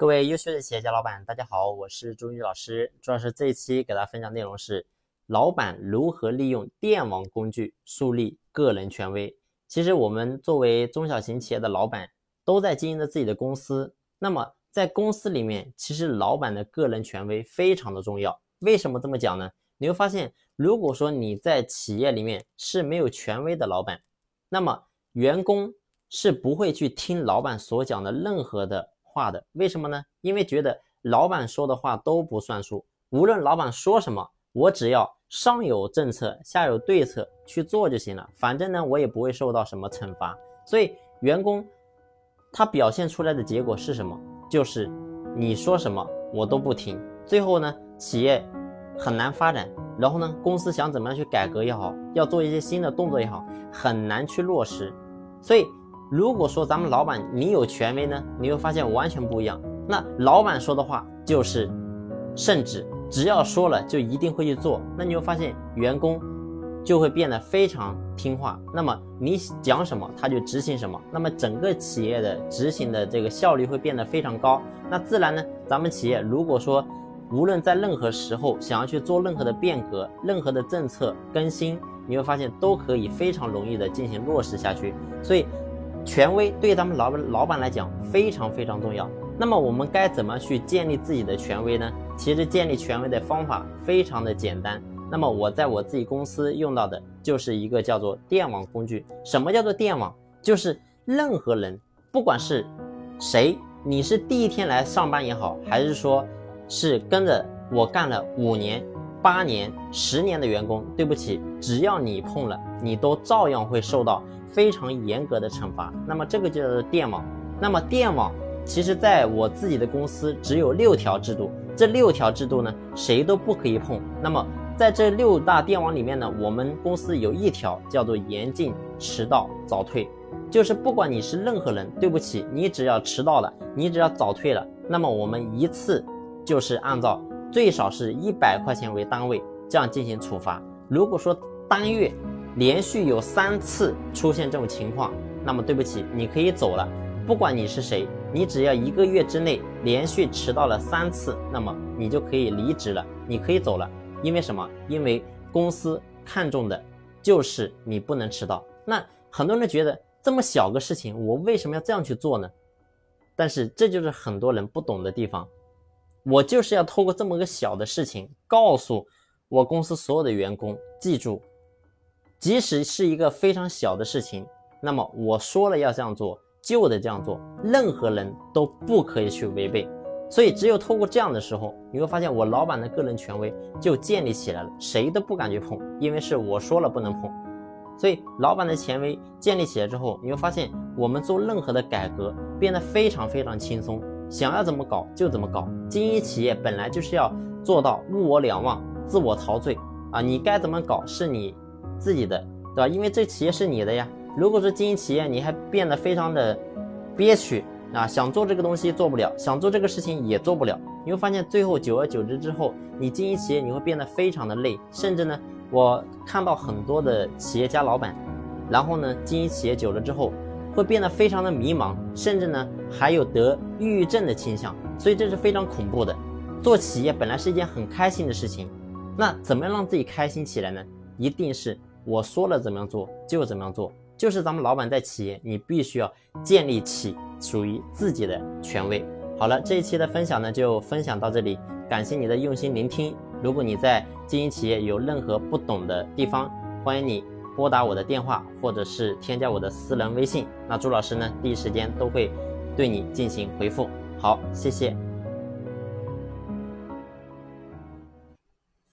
各位优秀的企业家老板，大家好，我是朱宇老师。朱老师这一期给大家分享内容是：老板如何利用电网工具树立个人权威。其实我们作为中小型企业的老板，都在经营着自己的公司。那么在公司里面，其实老板的个人权威非常的重要。为什么这么讲呢？你会发现，如果说你在企业里面是没有权威的老板，那么员工是不会去听老板所讲的任何的。话的为什么呢？因为觉得老板说的话都不算数，无论老板说什么，我只要上有政策，下有对策去做就行了。反正呢，我也不会受到什么惩罚。所以员工他表现出来的结果是什么？就是你说什么我都不听。最后呢，企业很难发展。然后呢，公司想怎么样去改革也好，要做一些新的动作也好，很难去落实。所以。如果说咱们老板你有权威呢，你会发现完全不一样。那老板说的话就是圣旨，只要说了就一定会去做。那你会发现员工就会变得非常听话。那么你讲什么他就执行什么。那么整个企业的执行的这个效率会变得非常高。那自然呢，咱们企业如果说无论在任何时候想要去做任何的变革、任何的政策更新，你会发现都可以非常容易的进行落实下去。所以。权威对咱们老板老板来讲非常非常重要。那么我们该怎么去建立自己的权威呢？其实建立权威的方法非常的简单。那么我在我自己公司用到的就是一个叫做电网工具。什么叫做电网？就是任何人，不管是谁，你是第一天来上班也好，还是说是跟着我干了五年、八年、十年的员工，对不起，只要你碰了，你都照样会受到。非常严格的惩罚，那么这个就叫做电网。那么电网其实在我自己的公司只有六条制度，这六条制度呢，谁都不可以碰。那么在这六大电网里面呢，我们公司有一条叫做严禁迟到早退，就是不管你是任何人，对不起，你只要迟到了，你只要早退了，那么我们一次就是按照最少是一百块钱为单位这样进行处罚。如果说单月，连续有三次出现这种情况，那么对不起，你可以走了。不管你是谁，你只要一个月之内连续迟到了三次，那么你就可以离职了，你可以走了。因为什么？因为公司看重的就是你不能迟到。那很多人觉得这么小个事情，我为什么要这样去做呢？但是这就是很多人不懂的地方。我就是要透过这么个小的事情，告诉我公司所有的员工，记住。即使是一个非常小的事情，那么我说了要这样做，就得这样做，任何人都不可以去违背。所以，只有透过这样的时候，你会发现我老板的个人权威就建立起来了，谁都不敢去碰，因为是我说了不能碰。所以，老板的权威建立起来之后，你会发现我们做任何的改革变得非常非常轻松，想要怎么搞就怎么搞。经营企业本来就是要做到物我两忘，自我陶醉啊，你该怎么搞是你。自己的，对吧？因为这企业是你的呀。如果说经营企业，你还变得非常的憋屈啊，想做这个东西做不了，想做这个事情也做不了，你会发现最后久而久之之后，你经营企业你会变得非常的累，甚至呢，我看到很多的企业家老板，然后呢，经营企业久了之后，会变得非常的迷茫，甚至呢，还有得抑郁症的倾向，所以这是非常恐怖的。做企业本来是一件很开心的事情，那怎么样让自己开心起来呢？一定是。我说了怎么样做就怎么样做，就是咱们老板在企业，你必须要建立起属于自己的权威。好了，这一期的分享呢就分享到这里，感谢你的用心聆听。如果你在经营企业有任何不懂的地方，欢迎你拨打我的电话或者是添加我的私人微信，那朱老师呢第一时间都会对你进行回复。好，谢谢。